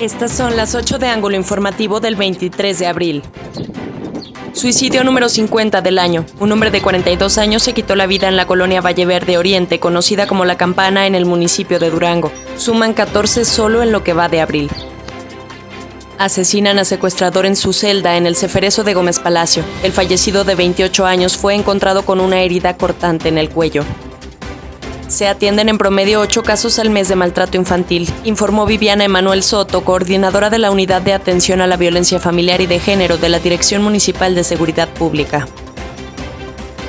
Estas son las 8 de ángulo informativo del 23 de abril. Suicidio número 50 del año. Un hombre de 42 años se quitó la vida en la colonia Valle Verde Oriente, conocida como La Campana en el municipio de Durango. Suman 14 solo en lo que va de abril. Asesinan a secuestrador en su celda en el Ceferezo de Gómez Palacio. El fallecido de 28 años fue encontrado con una herida cortante en el cuello. Se atienden en promedio ocho casos al mes de maltrato infantil, informó Viviana Emanuel Soto, coordinadora de la Unidad de Atención a la Violencia Familiar y de Género de la Dirección Municipal de Seguridad Pública.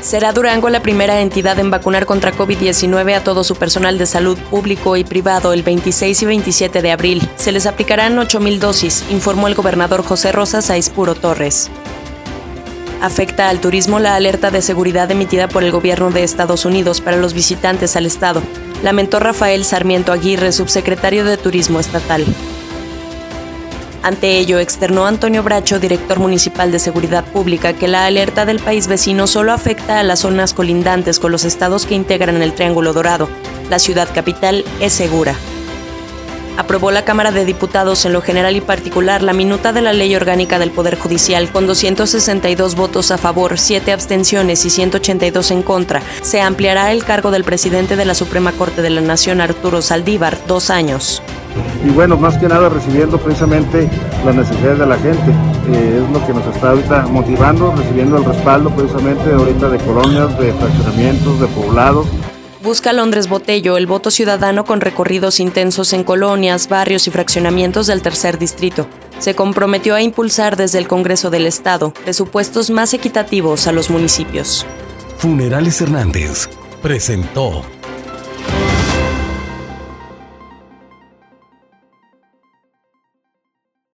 Será Durango la primera entidad en vacunar contra COVID-19 a todo su personal de salud público y privado el 26 y 27 de abril. Se les aplicarán 8.000 dosis, informó el gobernador José Rosa Saispuro Torres afecta al turismo la alerta de seguridad emitida por el gobierno de Estados Unidos para los visitantes al estado, lamentó Rafael Sarmiento Aguirre, subsecretario de Turismo Estatal. Ante ello, externó Antonio Bracho, director municipal de Seguridad Pública, que la alerta del país vecino solo afecta a las zonas colindantes con los estados que integran el Triángulo Dorado. La ciudad capital es segura aprobó la Cámara de Diputados en lo general y particular la minuta de la Ley Orgánica del Poder Judicial con 262 votos a favor, 7 abstenciones y 182 en contra. Se ampliará el cargo del presidente de la Suprema Corte de la Nación, Arturo Saldívar, dos años. Y bueno, más que nada recibiendo precisamente las necesidades de la gente. Eh, es lo que nos está ahorita motivando, recibiendo el respaldo precisamente ahorita de colonias, de fraccionamientos, de poblados Busca Londres Botello el voto ciudadano con recorridos intensos en colonias, barrios y fraccionamientos del tercer distrito. Se comprometió a impulsar desde el Congreso del Estado presupuestos más equitativos a los municipios. Funerales Hernández presentó